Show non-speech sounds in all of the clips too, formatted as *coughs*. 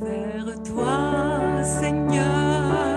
vers toi, Seigneur.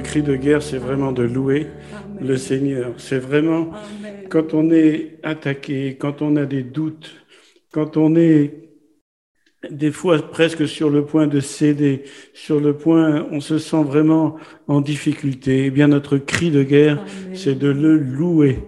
De guerre, c'est vraiment de louer le Seigneur. C'est vraiment quand on est attaqué, quand on a des doutes, quand on est des fois presque sur le point de céder, sur le point, on se sent vraiment en difficulté. Eh bien, notre cri de guerre, c'est de le louer.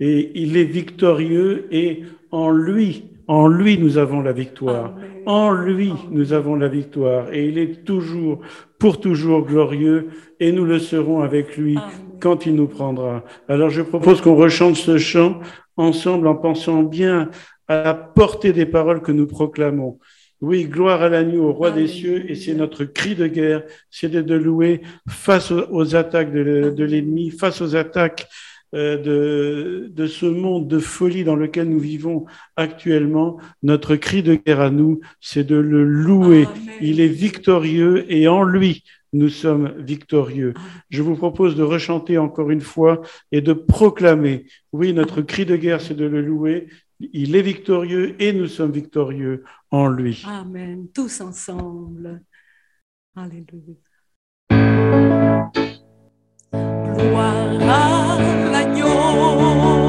Et il est victorieux et en lui, en lui, nous avons la victoire. En lui, nous avons la victoire. Et il est toujours, pour toujours glorieux. Et nous le serons avec lui quand il nous prendra. Alors je propose qu'on rechante ce chant ensemble en pensant bien à la portée des paroles que nous proclamons. Oui, gloire à l'agneau, au roi des cieux, et c'est notre cri de guerre, c'est de, louer face aux, attaques de, l'ennemi, face aux attaques de, de ce monde de folie dans lequel nous vivons actuellement. Notre cri de guerre à nous, c'est de le louer. Il est victorieux et en lui, nous sommes victorieux. Je vous propose de rechanter encore une fois et de proclamer, oui, notre cri de guerre, c'est de le louer, il est victorieux et nous sommes victorieux en lui. Amen. Tous ensemble. Alléluia. Gloire à l'agneau.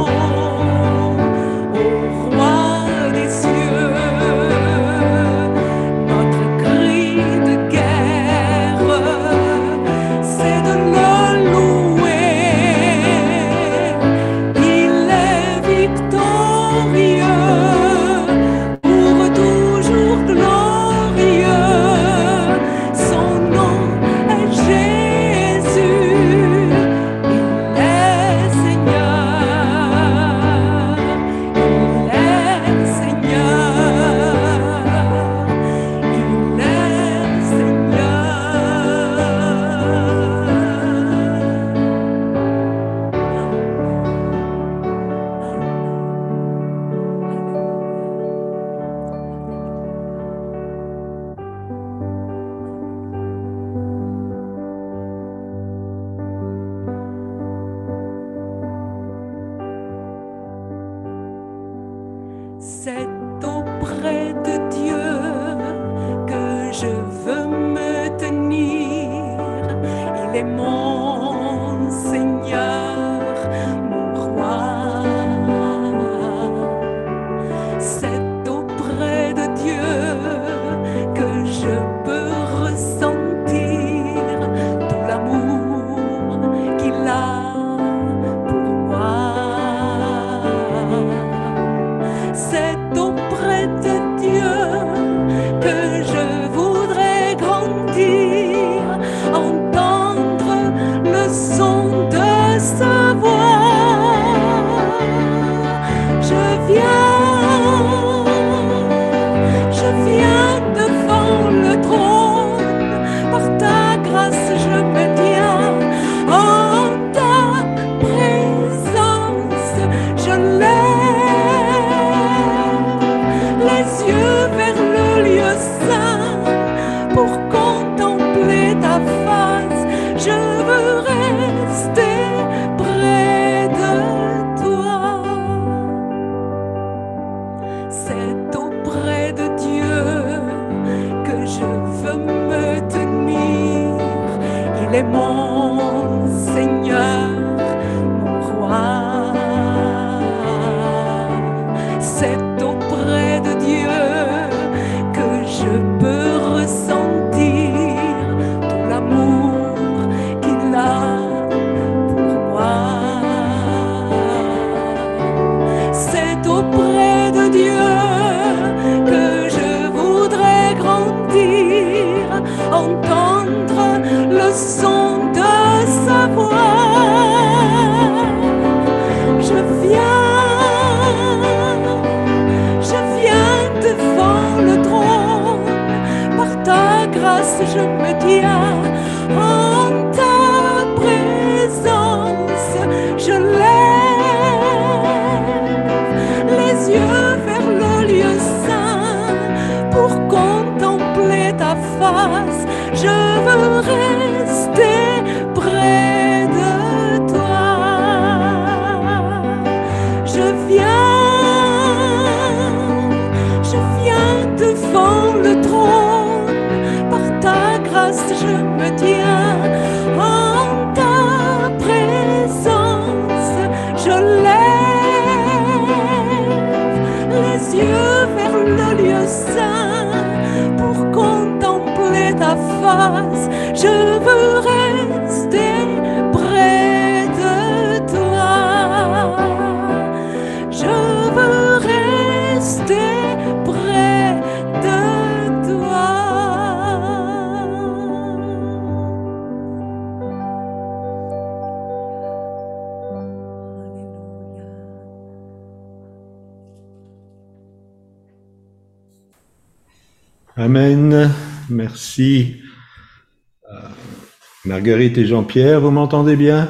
Marguerite et Jean-Pierre, vous m'entendez bien?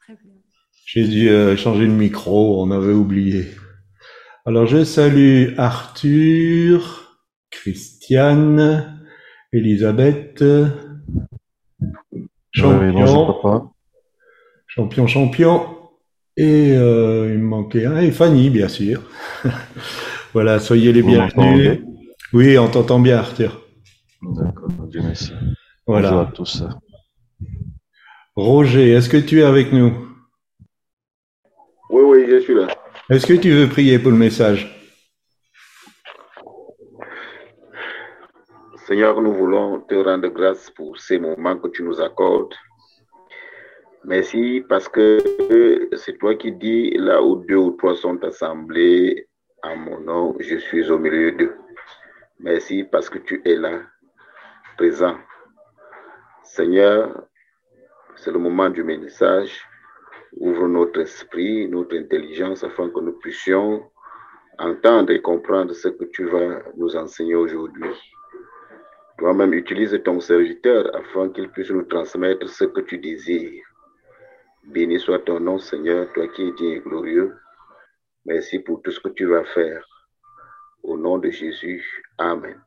Très bien. J'ai dû euh, changer le micro, on avait oublié. Alors je salue Arthur, Christiane, Elisabeth, Oui, bonjour Champion. Champion, Champion, et euh, il me manquait un, et Fanny, bien sûr. *laughs* Voilà, soyez les Vous bienvenus. Oui, on t'entend bien, Arthur. D'accord, Dieu merci. Bonjour à Voilà. tous. Roger, est-ce que tu es avec nous? Oui, oui, je suis là. Est-ce que tu veux prier pour le message? Seigneur, nous voulons te rendre grâce pour ces moments que tu nous accordes. Merci parce que c'est toi qui dis là où deux ou trois sont assemblés à mon nom, je suis au milieu d'eux. Merci parce que tu es là, présent. Seigneur, c'est le moment du message. Ouvre notre esprit, notre intelligence afin que nous puissions entendre et comprendre ce que tu vas nous enseigner aujourd'hui. Toi-même, utilise ton serviteur afin qu'il puisse nous transmettre ce que tu désires. Béni soit ton nom, Seigneur, toi qui es digne et glorieux. Merci pour tout ce que tu vas faire. Au nom de Jésus, Amen.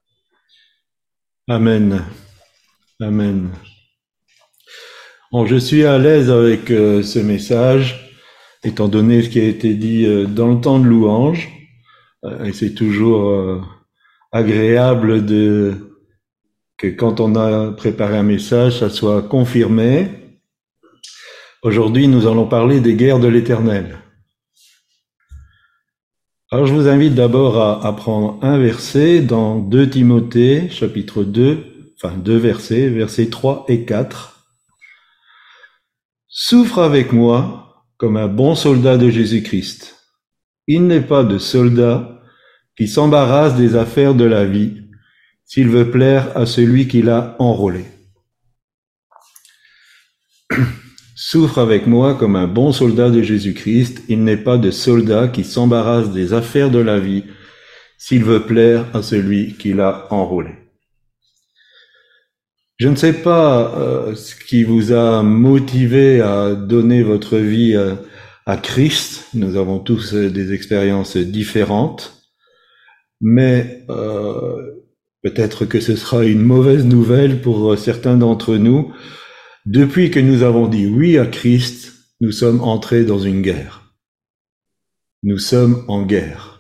Amen. Amen. Je suis à l'aise avec euh, ce message, étant donné ce qui a été dit euh, dans le temps de louange. Euh, et c'est toujours agréable de que quand on a préparé un message, ça soit confirmé. Aujourd'hui, nous allons parler des guerres de l'Éternel. Alors, je vous invite d'abord à, à prendre un verset dans 2 Timothée, chapitre 2, enfin deux versets, versets 3 et 4. Souffre avec moi comme un bon soldat de Jésus-Christ. Il n'est pas de soldat qui s'embarrasse des affaires de la vie s'il veut plaire à celui qui l'a enrôlé. *clears throat* Souffre avec moi comme un bon soldat de Jésus-Christ. Il n'est pas de soldat qui s'embarrasse des affaires de la vie s'il veut plaire à celui qui l'a enrôlé. Je ne sais pas euh, ce qui vous a motivé à donner votre vie à, à Christ. Nous avons tous euh, des expériences différentes, mais euh, peut-être que ce sera une mauvaise nouvelle pour euh, certains d'entre nous. Depuis que nous avons dit oui à Christ, nous sommes entrés dans une guerre. Nous sommes en guerre.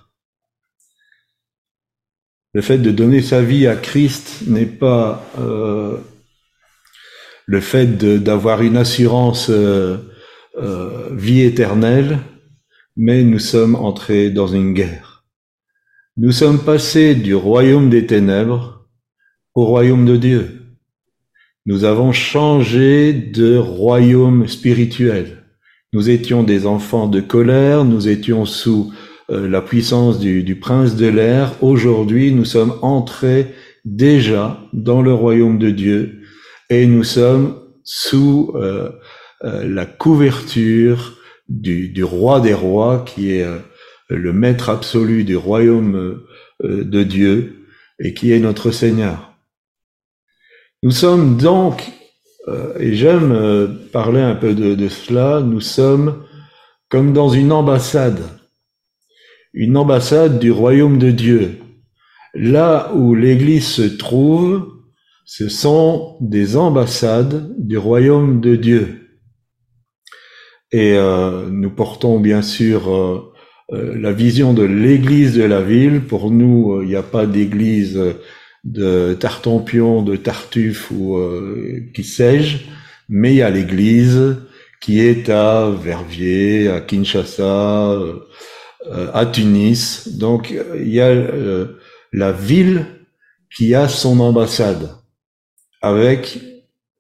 Le fait de donner sa vie à Christ n'est pas euh, le fait d'avoir une assurance euh, euh, vie éternelle, mais nous sommes entrés dans une guerre. Nous sommes passés du royaume des ténèbres au royaume de Dieu. Nous avons changé de royaume spirituel. Nous étions des enfants de colère, nous étions sous euh, la puissance du, prince de l'air. Aujourd'hui, nous sommes entrés déjà dans le royaume de Dieu et nous sommes sous euh, euh, la couverture du, roi des rois qui est le maître absolu du royaume de Dieu et qui est notre Seigneur. Nous sommes donc, et j'aime parler un peu de cela, nous sommes comme dans une ambassade, une ambassade du royaume de Dieu. Là où l'Église se trouve, ce sont des ambassades du royaume de Dieu. Et euh, nous portons bien sûr euh, euh, la vision de l'Église de la ville. Pour nous, il n'y a pas d'Église de Tartampion, de Tartuffe ou qui sais-je, mais il y a l'Église qui est à Verviers, à Kinshasa, à Tunis. Donc euh, il y a euh, la ville qui a son ambassade avec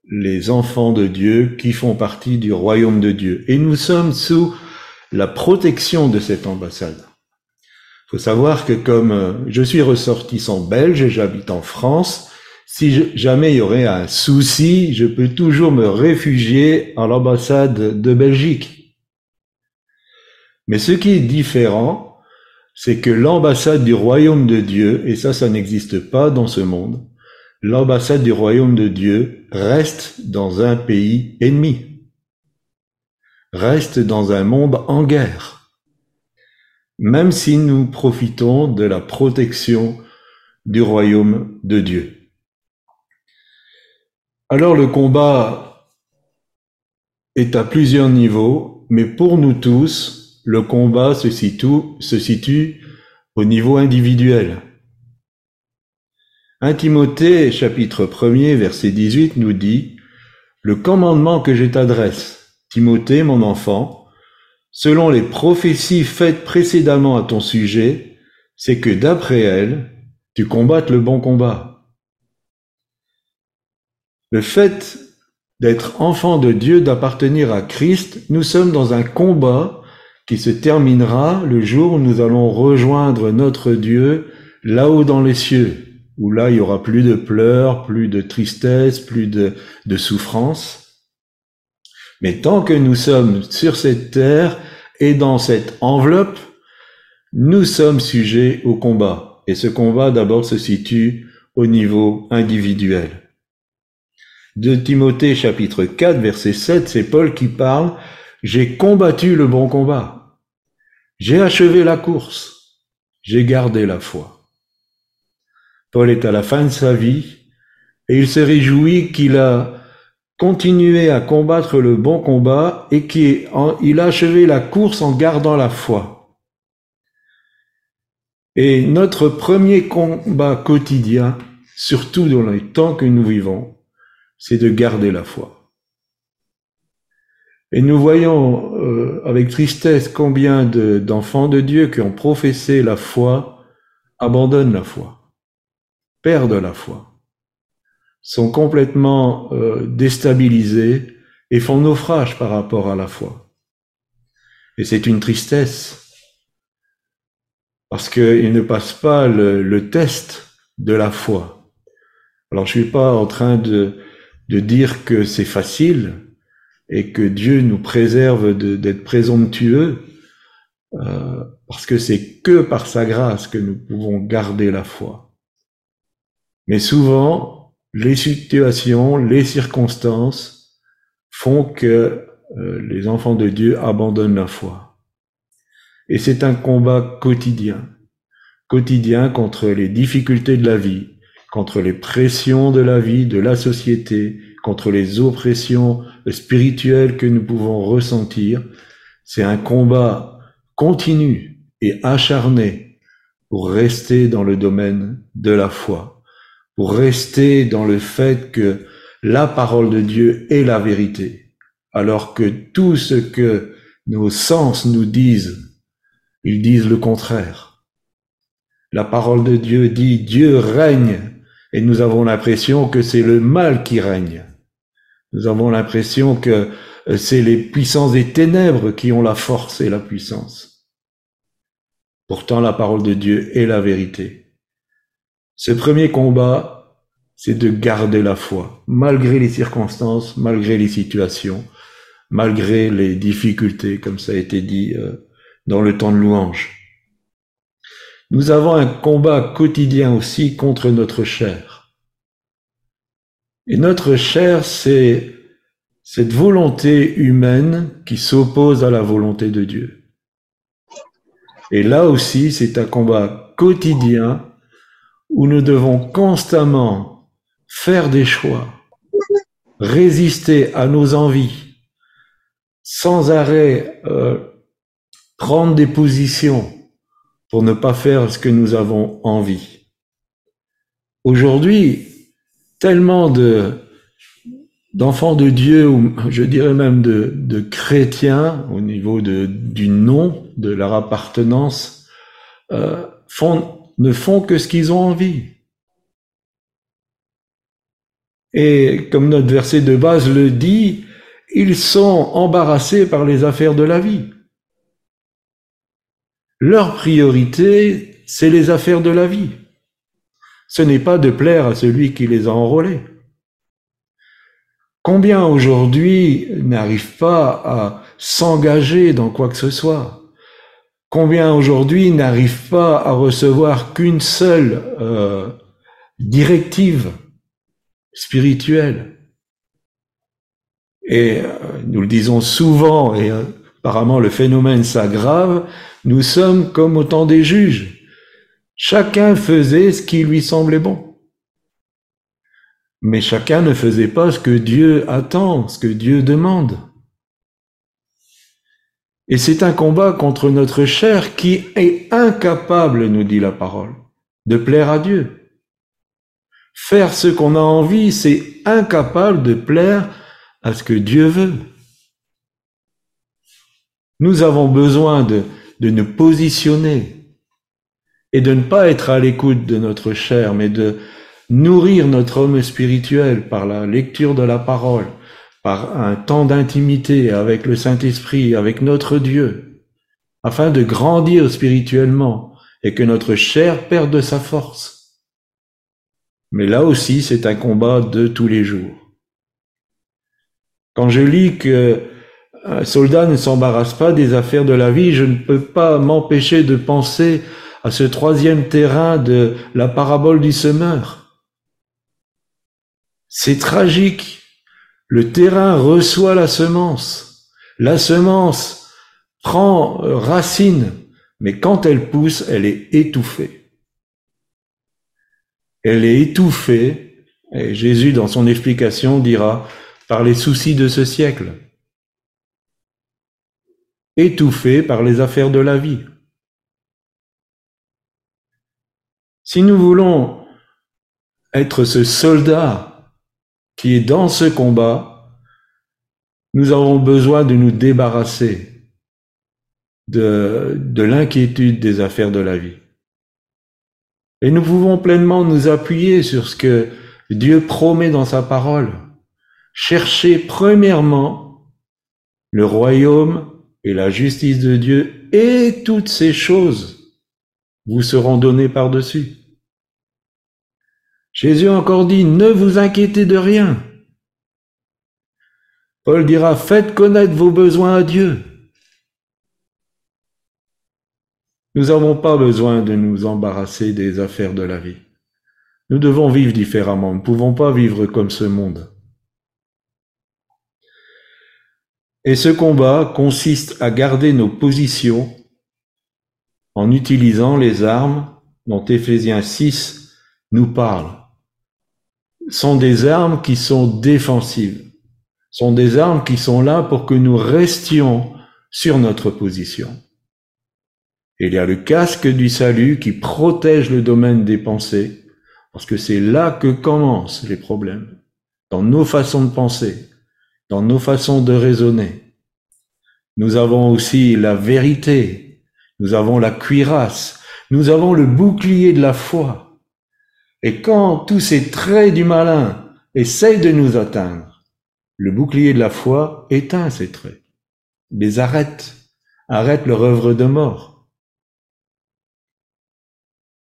les enfants de Dieu qui font partie du royaume de Dieu. Et nous sommes sous la protection de cette ambassade. Il faut savoir que comme euh, je suis ressortissant belge et j'habite en France, si jamais il y aurait un souci, je peux toujours me réfugier à l'ambassade de Belgique. Mais ce qui est différent, c'est que l'ambassade du royaume de Dieu, et ça, ça n'existe pas dans ce monde, l'ambassade du royaume de Dieu reste dans un pays ennemi, reste dans un monde en guerre, même si nous profitons de la protection du royaume de Dieu. Alors le combat est à plusieurs niveaux, mais pour nous tous, le combat se situe, au niveau individuel. 1 Timothée chapitre 1er verset 18 nous dit Le commandement que je t'adresse, Timothée mon enfant, selon les prophéties faites précédemment à ton sujet, c'est que d'après elles, tu combattes le bon combat. Le fait d'être enfant de Dieu, d'appartenir à Christ, nous sommes dans un combat qui se terminera le jour où nous allons rejoindre notre Dieu là-haut dans les cieux, où là il y aura plus de pleurs, plus de tristesse, plus de, de souffrance. Mais tant que nous sommes sur cette terre et dans cette enveloppe, nous sommes sujets au combat. Et ce combat d'abord se situe au niveau individuel. De Timothée chapitre 4 verset 7, c'est Paul qui parle, j'ai combattu le bon combat. J'ai achevé la course, j'ai gardé la foi. Paul est à la fin de sa vie et il se réjouit qu'il a continué à combattre le bon combat et qu'il a achevé la course en gardant la foi. Et notre premier combat quotidien, surtout dans les temps que nous vivons, c'est de garder la foi. Et nous voyons euh, avec tristesse combien d'enfants de, Dieu qui ont professé la foi abandonnent la foi, perdent la foi, sont complètement euh, déstabilisés et font naufrage par rapport à la foi. Et c'est une tristesse parce qu'ils ne passent pas le, test de la foi. Alors je suis pas en train de dire que c'est facile, et que Dieu nous préserve d'être présomptueux, euh, parce que c'est que par sa grâce que nous pouvons garder la foi. Mais souvent, les situations, les circonstances font que euh, les enfants de Dieu abandonnent la foi. Et c'est un combat quotidien, quotidien contre les difficultés de la vie, contre les pressions de la vie, de la société, contre les oppressions spirituelles que nous pouvons ressentir. C'est un combat continu et acharné pour rester dans le domaine de la foi, pour rester dans le fait que la parole de Dieu est la vérité, alors que tout ce que nos sens nous disent, ils disent le contraire. La parole de Dieu dit Dieu règne et nous avons l'impression que c'est le mal qui règne. Nous avons l'impression que euh, c'est les puissances des ténèbres qui ont la force et la puissance. Pourtant, la parole de Dieu est la vérité. Ce premier combat, c'est de garder la foi, malgré les circonstances, malgré les situations, malgré les difficultés, comme ça a été dit euh, dans le temps de louange. Nous avons un combat quotidien aussi contre notre chair. Et notre chair, c'est cette volonté humaine qui s'oppose à la volonté de Dieu. Et là aussi, c'est un combat quotidien où nous devons constamment faire des choix, résister à nos envies, sans arrêt euh, prendre des positions pour ne pas faire ce que nous avons envie. Aujourd'hui, tellement de d'enfants de Dieu, ou je dirais même de, de chrétiens, au niveau de, du nom, de leur appartenance, euh, ne font que ce qu'ils ont envie. Et comme notre verset de base le dit, ils sont embarrassés par les affaires de la vie. Leur priorité, c'est les affaires de la vie ce n'est pas de plaire à celui qui les a enrôlés. Combien aujourd'hui n'arrivent pas à s'engager dans quoi que ce soit? Combien aujourd'hui n'arrivent pas à recevoir qu'une seule euh, directive spirituelle? Et euh, nous le disons souvent, et euh, apparemment le phénomène s'aggrave, nous sommes comme autant des juges. Chacun faisait ce qui lui semblait bon. Mais chacun ne faisait pas ce que Dieu attend, ce que Dieu demande. Et c'est un combat contre notre chair qui est incapable, nous dit la parole, de plaire à Dieu. Faire ce qu'on a envie, c'est incapable de plaire à ce que Dieu veut. Nous avons besoin de, nous positionner et de ne pas être à l'écoute de notre chair, mais de nourrir notre homme spirituel par la lecture de la parole, par un temps d'intimité avec le Saint-Esprit, avec notre Dieu, afin de grandir spirituellement et que notre chair perde sa force. Mais là aussi, c'est un combat de tous les jours. Quand je lis que un soldat ne s'embarrasse pas des affaires de la vie, je ne peux pas m'empêcher de penser à ce troisième terrain de la parabole du semeur. C'est tragique. Le terrain reçoit la semence. La semence prend racine, mais quand elle pousse, elle est étouffée. Elle est étouffée, et Jésus, dans son explication, dira, par les soucis de ce siècle étouffée par les affaires de la vie. Si nous voulons être ce soldat qui est dans ce combat, nous avons besoin de nous débarrasser de, de l'inquiétude des affaires de la vie. Et nous pouvons pleinement nous appuyer sur ce que Dieu promet dans sa parole. Cherchez premièrement le royaume et la justice de Dieu et toutes ces choses vous seront données par-dessus. Jésus encore dit, ne vous inquiétez de rien. Paul dira, faites connaître vos besoins à Dieu. Nous n'avons pas besoin de nous embarrasser des affaires de la vie. Nous devons vivre différemment. Nous ne pouvons pas vivre comme ce monde. Et ce combat consiste à garder nos positions en utilisant les armes dont Éphésiens 6 nous parle. Sont des armes qui sont défensives, sont des armes qui sont là pour que nous restions sur notre position. il y a le casque du salut qui protège le domaine des pensées, parce que c'est là que commencent les problèmes, dans nos façons de penser, dans nos façons de raisonner. Nous avons aussi la vérité, nous avons la cuirasse, nous avons le bouclier de la foi. Et quand tous ces traits du malin essayent de nous atteindre, le bouclier de la foi éteint ces traits, les arrête, arrête leur œuvre de mort.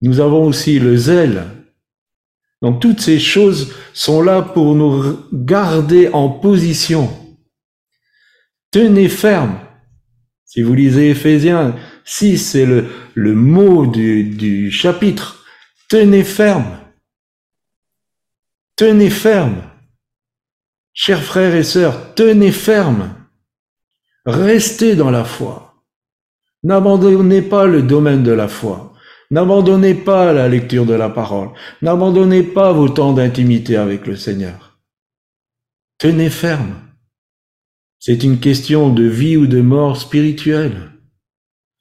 Nous avons aussi le zèle. Donc toutes ces choses sont là pour nous garder en position Tenez ferme. Si vous lisez Ephésiens 6, c'est le, mot du chapitre. Tenez ferme. Tenez ferme. Chers frères et sœurs, tenez ferme. Restez dans la foi. N'abandonnez pas le domaine de la foi. N'abandonnez pas la lecture de la parole. N'abandonnez pas vos temps d'intimité avec le Seigneur. Tenez ferme. C'est une question de vie ou de mort spirituelle.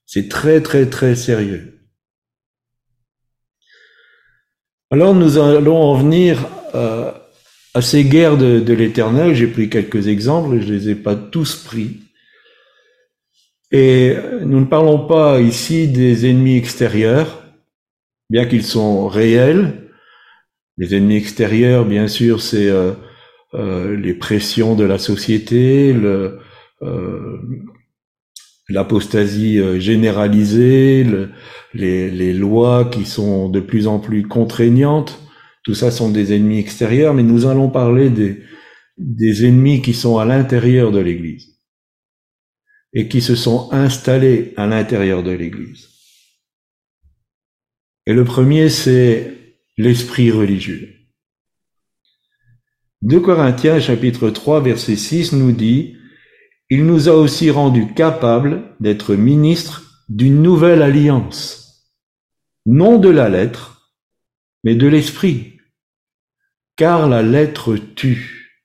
C'est très très très sérieux. Alors nous allons en venir euh, à ces guerres de, l'éternel. J'ai pris quelques exemples, je les ai pas tous pris. Et nous ne parlons pas ici des ennemis extérieurs, bien qu'ils sont réels. Les ennemis extérieurs, bien sûr, c'est euh, euh, les pressions de la société, l'apostasie généralisée, les, lois qui sont de plus en plus contraignantes, tout ça sont des ennemis extérieurs, mais nous allons parler des, ennemis qui sont à l'intérieur de l'Église. et qui se sont installés à l'intérieur de l'Église. Et le premier, c'est l'esprit religieux. 2 Corinthiens chapitre 3 verset 6 nous dit, Il nous a aussi rendus capables d'être ministres d'une nouvelle alliance, non de la lettre, mais de l'esprit, car la lettre tue,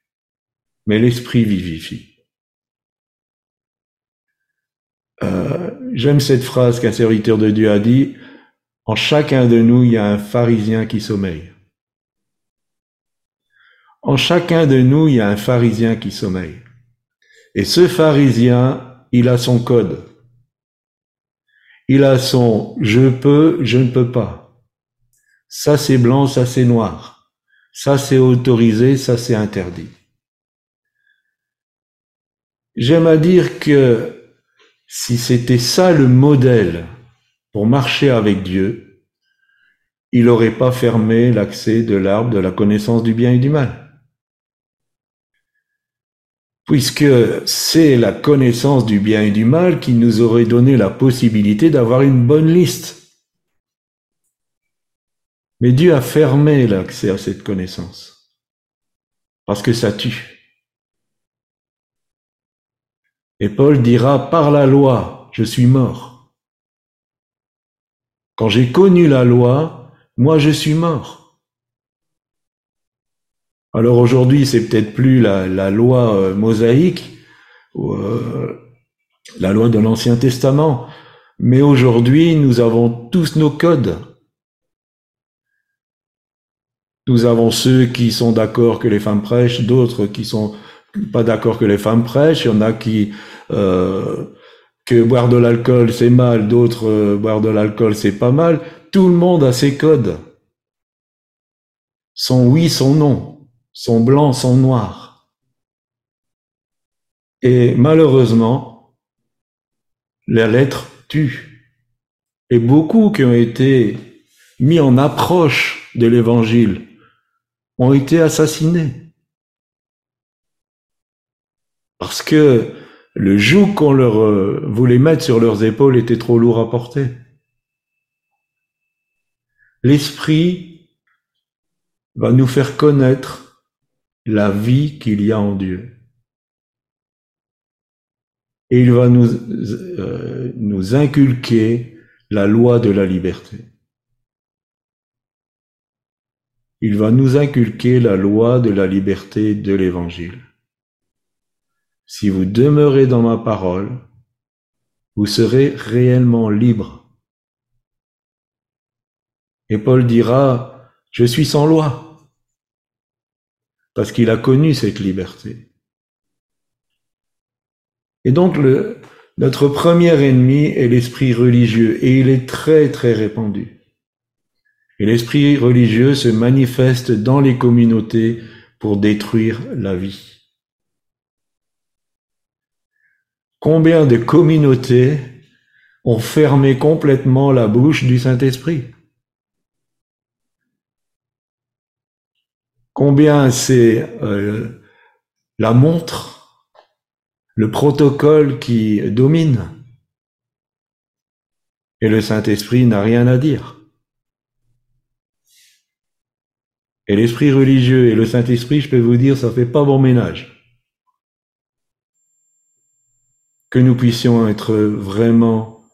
mais l'esprit vivifie. Euh, J'aime cette phrase qu'un serviteur de Dieu a dit, en chacun de nous, il y a un pharisien qui sommeille. En chacun de nous, il y a un pharisien qui sommeille. Et ce pharisien, il a son code. Il a son je peux, je ne peux pas. Ça c'est blanc, ça c'est noir. Ça c'est autorisé, ça c'est interdit. J'aime à dire que si c'était ça le modèle pour marcher avec Dieu, il n'aurait pas fermé l'accès de l'arbre de la connaissance du bien et du mal. Puisque c'est la connaissance du bien et du mal qui nous aurait donné la possibilité d'avoir une bonne liste. Mais Dieu a fermé l'accès à cette connaissance. Parce que ça tue. Et Paul dira, par la loi, je suis mort. Quand j'ai connu la loi, moi je suis mort. Alors aujourd'hui, c'est peut-être plus la, loi euh, mosaïque, ou, euh, la loi de l'Ancien Testament, mais aujourd'hui, nous avons tous nos codes. Nous avons ceux qui sont d'accord que les femmes prêchent, d'autres qui sont pas d'accord que les femmes prêchent. Il y en a qui euh, que boire de l'alcool c'est mal, d'autres euh, boire de l'alcool c'est pas mal. Tout le monde a ses codes. Son oui, son non, son blanc, son noir. Et malheureusement, la lettre tue. Et beaucoup qui ont été mis en approche de l'évangile ont été assassinés. Parce que le joug qu'on leur euh, voulait mettre sur leurs épaules était trop lourd à porter. L'Esprit va nous faire connaître la vie qu'il y a en Dieu. Et il va nous, euh, nous inculquer la loi de la liberté. Il va nous inculquer la loi de la liberté de l'Évangile. Si vous demeurez dans ma parole, vous serez réellement libre. Et Paul dira, je suis sans loi, parce qu'il a connu cette liberté. Et donc le, notre premier ennemi est l'esprit religieux, et il est très très répandu. Et l'esprit religieux se manifeste dans les communautés pour détruire la vie. Combien de communautés ont fermé complètement la bouche du Saint-Esprit? Combien c'est euh, la montre, le protocole qui domine? Et le Saint-Esprit n'a rien à dire. Et l'esprit religieux et le Saint-Esprit, je peux vous dire, ça fait pas bon ménage. que nous puissions être vraiment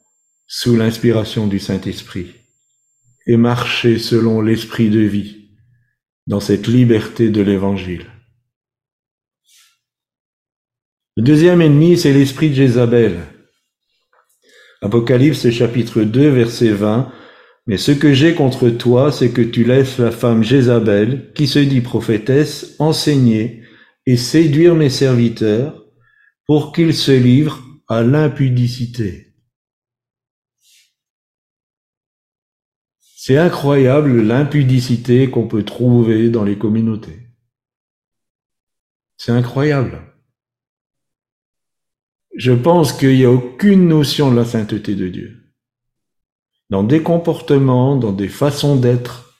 sous l'inspiration du Saint-Esprit et marcher selon l'esprit de vie dans cette liberté de l'Évangile. Le deuxième ennemi, c'est l'esprit de Jézabel. Apocalypse chapitre 2, verset 20. Mais ce que j'ai contre toi, c'est que tu laisses la femme Jézabel, qui se dit prophétesse, enseigner et séduire mes serviteurs pour qu'ils se livrent à l'impudicité. C'est incroyable l'impudicité qu'on peut trouver dans les communautés. C'est incroyable. Je pense qu'il n'y a aucune notion de la sainteté de Dieu. Dans des comportements, dans des façons d'être,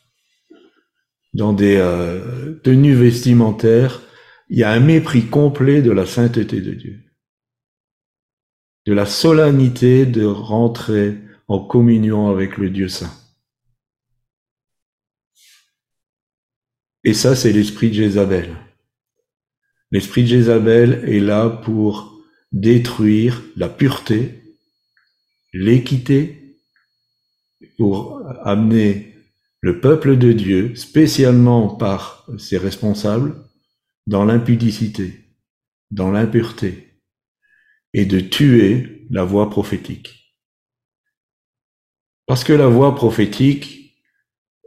dans des euh, tenues vestimentaires, il y a un mépris complet de la sainteté de Dieu. de la solennité de rentrer en communion avec le Dieu Saint. Et ça, c'est l'esprit de Jézabel. L'esprit de Jézabel est là pour détruire la pureté, l'équité, pour amener le peuple de Dieu, spécialement par ses responsables, dans l'impudicité, dans l'impureté, et de tuer la voix prophétique. Parce que la voix prophétique,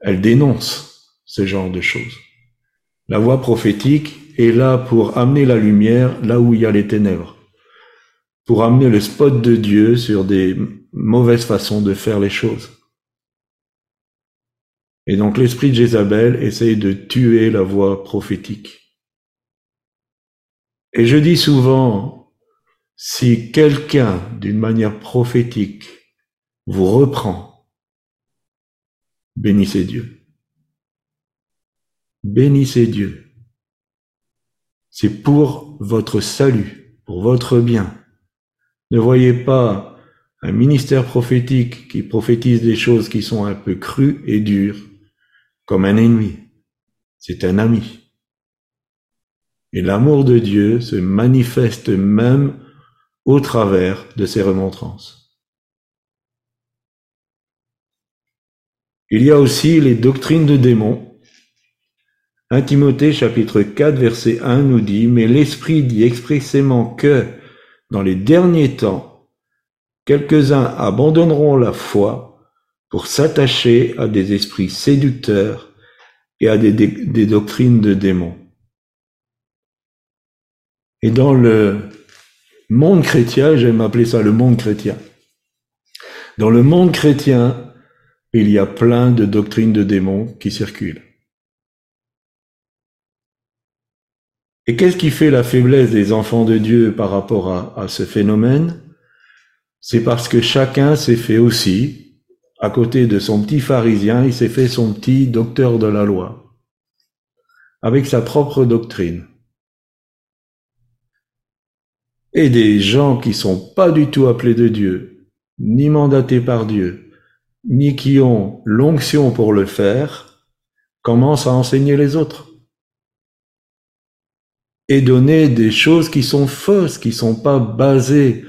elle dénonce ce genre de choses. La voix prophétique est là pour amener la lumière là où il y a les ténèbres, pour amener le spot de Dieu sur des mauvaises façons de faire les choses. Et donc l'esprit de Jézabel essaye de tuer la voix prophétique. Et je dis souvent, si quelqu'un, d'une manière prophétique, vous reprend, bénissez Dieu. Bénissez Dieu. C'est pour votre salut, pour votre bien. Ne voyez pas un ministère prophétique qui prophétise des choses qui sont un peu crues et dures comme un ennemi. C'est un ami. Et l'amour de Dieu se manifeste même au travers de ces remontrances. Il y a aussi les doctrines de démons 1 Timothée chapitre 4 verset 1 nous dit, Mais l'Esprit dit expressément que, dans les derniers temps, quelques-uns abandonneront la foi pour s'attacher à des esprits séducteurs et à des, doctrines de démons. Et dans le monde chrétien, j'aime appeler ça le monde chrétien, dans le monde chrétien, il y a plein de doctrines de démons qui circulent. Et qu'est-ce qui fait la faiblesse des enfants de Dieu par rapport à, ce phénomène? C'est parce que chacun s'est fait aussi, à côté de son petit pharisien, il s'est fait son petit docteur de la loi, avec sa propre doctrine. Et des gens qui sont pas du tout appelés de Dieu, ni mandatés par Dieu, ni qui ont l'onction pour le faire, commencent à enseigner les autres et donner des choses qui sont fausses, qui sont pas basées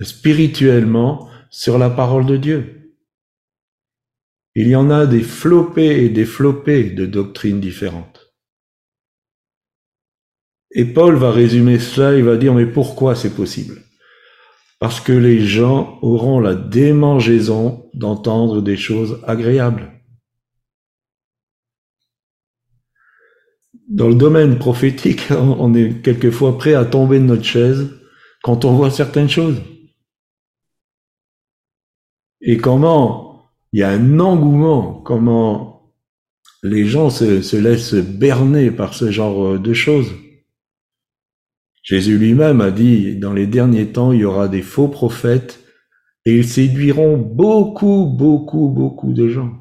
spirituellement sur la parole de Dieu. Il y en a des flopés et des flopés de doctrines différentes. Et Paul va résumer cela, il va dire, mais pourquoi c'est possible? Parce que les gens auront la démangeaison d'entendre des choses agréables. dans le domaine prophétique, *laughs* on est quelquefois prêt à tomber de notre chaise quand on voit certaines choses. Et comment il y a un engouement, comment les gens se, se laissent berner par ce genre de choses. Jésus lui-même a dit, dans les derniers temps, il y aura des faux prophètes et ils séduiront beaucoup, beaucoup, beaucoup de gens.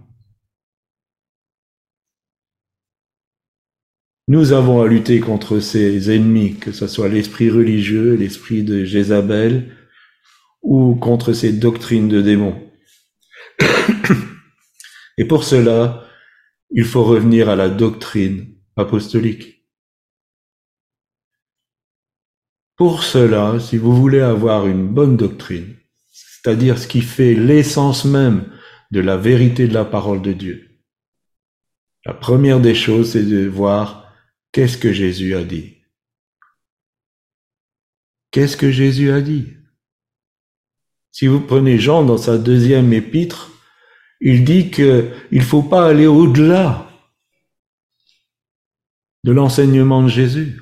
Nous avons à lutter contre ces ennemis, que ce soit l'esprit religieux, l'esprit de Jézabel, ou contre ces doctrines de démons. *coughs* Et pour cela, il faut revenir à la doctrine apostolique. Pour cela, si vous voulez avoir une bonne doctrine, c'est-à-dire ce qui fait l'essence même de la vérité de la parole de Dieu, la première des choses, c'est de voir Qu'est-ce que Jésus a dit Qu'est-ce que Jésus a dit? Si vous prenez Jean dans sa deuxième épître, il dit qu'il ne faut pas aller au-delà de l'enseignement de Jésus.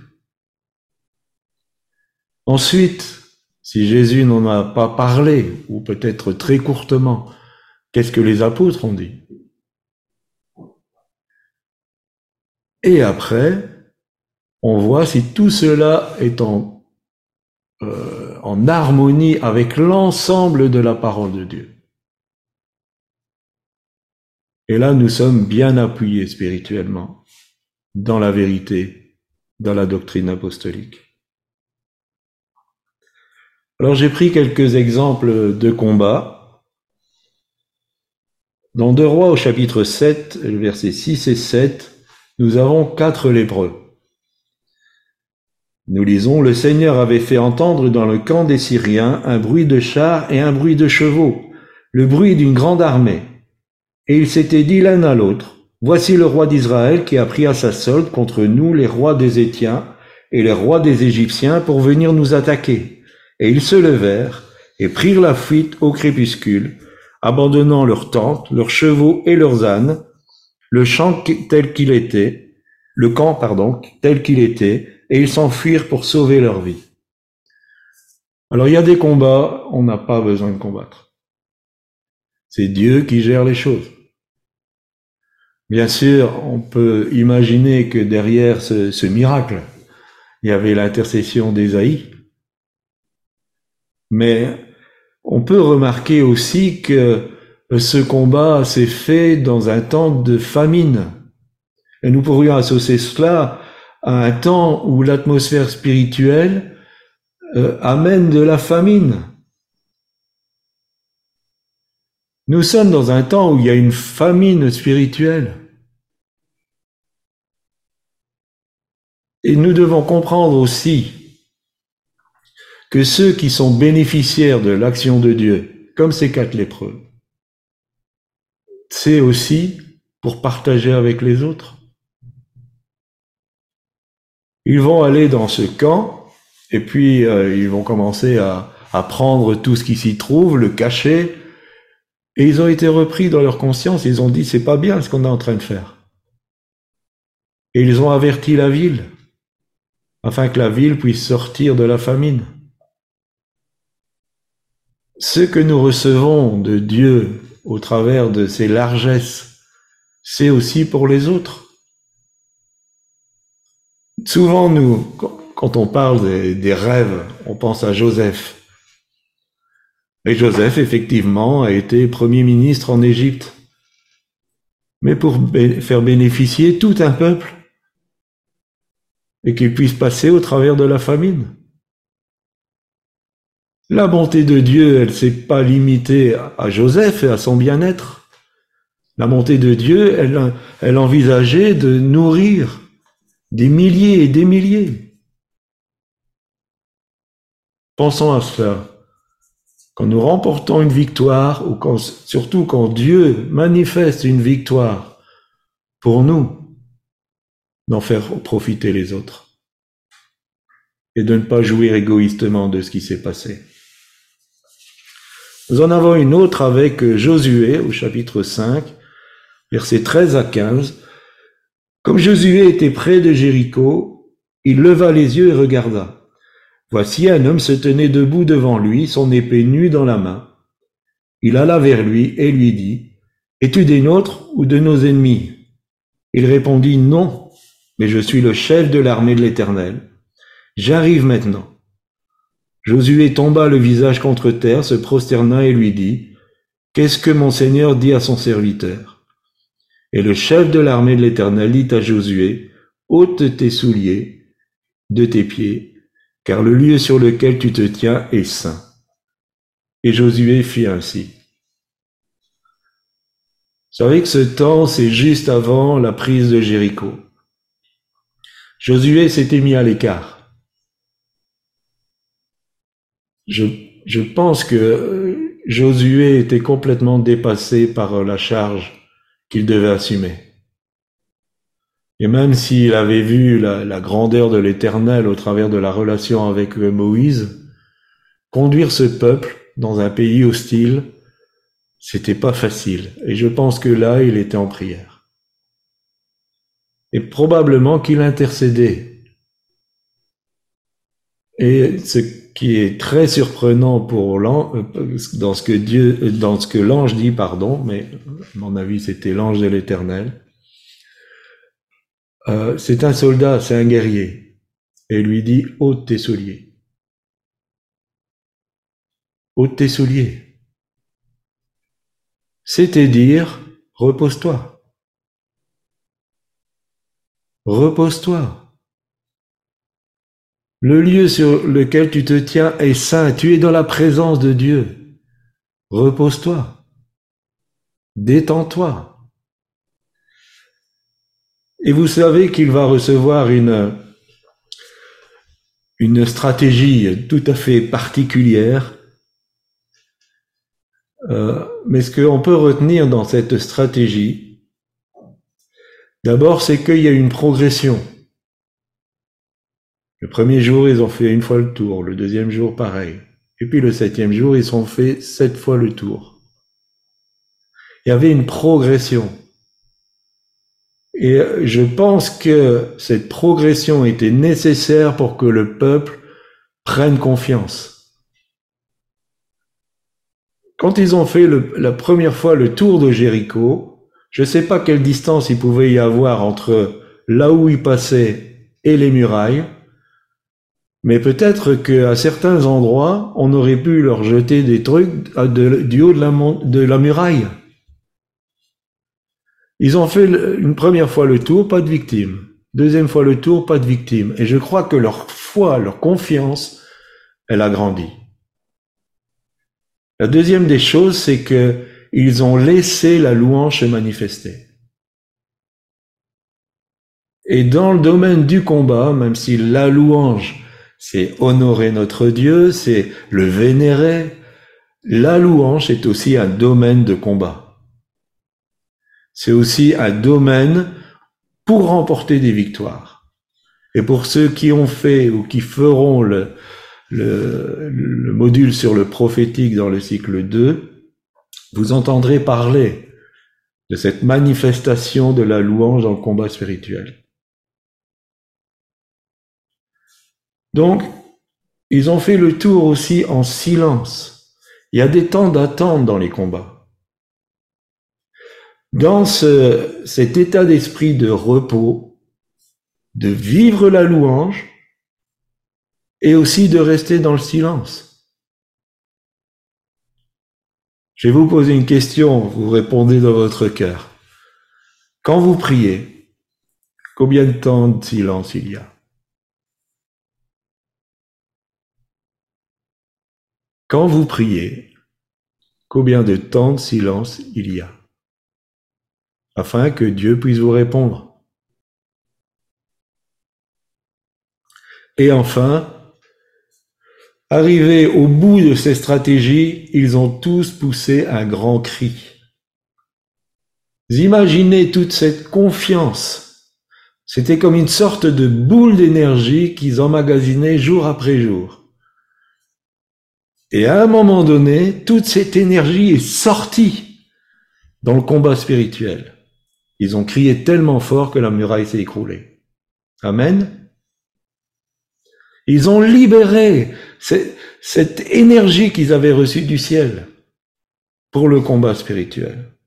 Ensuite, si Jésus n'en a pas parlé, ou peut-être très courtement, qu'est-ce que les apôtres ont dit? Et après, on voit si tout cela est en, euh, en harmonie avec l'ensemble de la parole de Dieu. Et là, nous sommes bien appuyés spirituellement dans la vérité, dans la doctrine apostolique. Alors j'ai pris quelques exemples de combats. Dans Deux Rois au chapitre 7, versets 6 et 7, nous avons quatre lépreux. Nous lisons, Le Seigneur avait fait entendre dans le camp des Syriens un bruit de chars et un bruit de chevaux, le bruit d'une grande armée. Et ils s'étaient dit l'un à l'autre, Voici le roi d'Israël qui a pris à sa solde contre nous les rois des Étiens et les rois des Égyptiens pour venir nous attaquer. Et ils se levèrent et prirent la fuite au crépuscule, abandonnant leurs tentes, leurs chevaux et leurs ânes, le champ tel qu'il était, le camp, pardon, tel qu'il était, et ils s'enfuirent pour sauver leur vie. Alors il y a des combats, on n'a pas besoin de combattre. C'est Dieu qui gère les choses. Bien sûr, on peut imaginer que derrière ce, miracle, il y avait l'intercession d'Ésaïe, mais on peut remarquer aussi que ce combat s'est fait dans un temps de famine. Et nous pourrions associer cela à un temps où l'atmosphère spirituelle euh, amène de la famine. Nous sommes dans un temps où il y a une famine spirituelle. Et nous devons comprendre aussi que ceux qui sont bénéficiaires de l'action de Dieu, comme ces quatre lépreux, c'est aussi pour partager avec les autres. Ils vont aller dans ce camp et puis euh, ils vont commencer à, à prendre tout ce qui s'y trouve, le cacher, et ils ont été repris dans leur conscience. Ils ont dit c'est pas bien ce qu'on est en train de faire. Et ils ont averti la ville afin que la ville puisse sortir de la famine. Ce que nous recevons de Dieu au travers de ses largesses, c'est aussi pour les autres. Souvent, nous, quand on parle des, rêves, on pense à Joseph. Et Joseph, effectivement, a été Premier ministre en Égypte. Mais pour faire bénéficier tout un peuple et qu'il puisse passer au travers de la famine. La bonté de Dieu, elle s'est pas limitée à Joseph et à son bien-être. La bonté de Dieu, elle, elle envisageait de nourrir des milliers et des milliers. Pensons à cela. Quand nous remportons une victoire, ou quand, surtout quand Dieu manifeste une victoire pour nous, d'en faire profiter les autres et de ne pas jouir égoïstement de ce qui s'est passé. Nous en avons une autre avec Josué au chapitre 5, versets 13 à 15. Comme Josué était près de Jéricho, il leva les yeux et regarda. Voici un homme se tenait debout devant lui, son épée nue dans la main. Il alla vers lui et lui dit, Es-tu des nôtres ou de nos ennemis? Il répondit, Non, mais je suis le chef de l'armée de l'Éternel. J'arrive maintenant. Josué tomba le visage contre terre, se prosterna et lui dit, Qu'est-ce que mon Seigneur dit à son serviteur? Et le chef de l'armée de l'Éternel dit à Josué, ôte tes souliers de tes pieds, car le lieu sur lequel tu te tiens est saint. Et Josué fit ainsi. Vous savez que ce temps, c'est juste avant la prise de Jéricho. Josué s'était mis à l'écart. Je, je pense que Josué était complètement dépassé par la charge qu'il devait assumer. Et même s'il avait vu la, grandeur de l'Éternel au travers de la relation avec Moïse, conduire ce peuple dans un pays hostile, c'était pas facile. Et je pense que là, il était en prière. Et probablement qu'il intercédait. Et ce qui est très surprenant pour euh, dans ce que Dieu, dans ce que l'ange dit, pardon, mais à mon avis c'était l'ange de l'Éternel. Euh, c'est un soldat, c'est un guerrier, et lui dit ôte tes souliers, ôte tes souliers. C'était dire repose-toi, repose-toi. Le lieu sur lequel tu te tiens est saint. Tu es dans la présence de Dieu. Repose-toi. Détends-toi. Et vous savez qu'il va recevoir une, une stratégie tout à fait particulière. Euh, mais ce qu'on peut retenir dans cette stratégie, d'abord, c'est qu'il y a une progression. Le premier jour, ils ont fait une fois le tour, le deuxième jour, pareil. Et puis le septième jour, ils ont fait sept fois le tour. Il y avait une progression. Et je pense que cette progression était nécessaire pour que le peuple prenne confiance. Quand ils ont fait la première fois le tour de Jéricho, je ne sais pas quelle distance il pouvait y avoir entre là où ils passaient et les murailles, mais peut-être qu'à certains endroits, on aurait pu leur jeter des trucs du haut de la, muraille. Ils ont fait une première fois le tour, pas de victime. Deuxième fois le tour, pas de victime. Et je crois que leur foi, leur confiance, elle a grandi. La deuxième des choses, c'est que ils ont laissé la louange se manifester. Et dans le domaine du combat, même si la louange c'est honorer notre Dieu, c'est le vénérer. La louange est aussi un domaine de combat. C'est aussi un domaine pour remporter des victoires. Et pour ceux qui ont fait ou qui feront le, le, le module sur le prophétique dans le cycle 2, vous entendrez parler de cette manifestation de la louange dans le combat spirituel. Donc, ils ont fait le tour aussi en silence. Il y a des temps d'attente dans les combats. Dans ce, cet état d'esprit de repos, de vivre la louange et aussi de rester dans le silence. Je vais vous poser une question, vous répondez dans votre cœur. Quand vous priez, combien de temps de silence il y a? Quand vous priez, combien de temps de silence il y a afin que Dieu puisse vous répondre? Et enfin, arrivés au bout de ces stratégies, ils ont tous poussé un grand cri. imaginez toute cette confiance. C'était comme une sorte de boule d'énergie qu'ils emmagasinaient jour après jour. Et à un moment donné, toute cette énergie est sortie dans le combat spirituel. Ils ont crié tellement fort que la muraille s'est écroulée. Amen. Ils ont libéré cette énergie qu'ils avaient reçue du ciel pour le combat spirituel.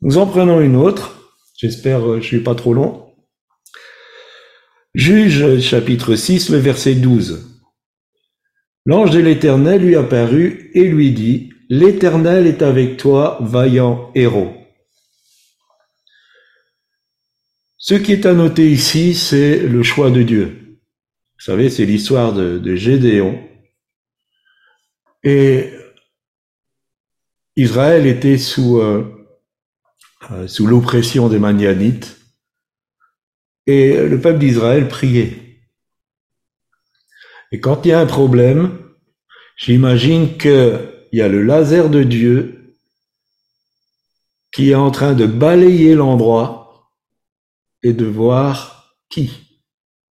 Nous en prenons une autre. J'espère que je suis pas trop long. Juge chapitre 6, le verset 12. L'ange de l'Éternel lui apparut et lui dit, L'Éternel est avec toi, vaillant héros. Ce qui est à noter ici, c'est le choix de Dieu. Vous savez, c'est l'histoire de, Gédéon. Et Israël était sous, euh, euh, sous l'oppression des Manianites. Et le peuple d'Israël priait. Et quand il y a un problème, j'imagine qu'il y a le laser de Dieu qui est en train de balayer l'endroit et de voir qui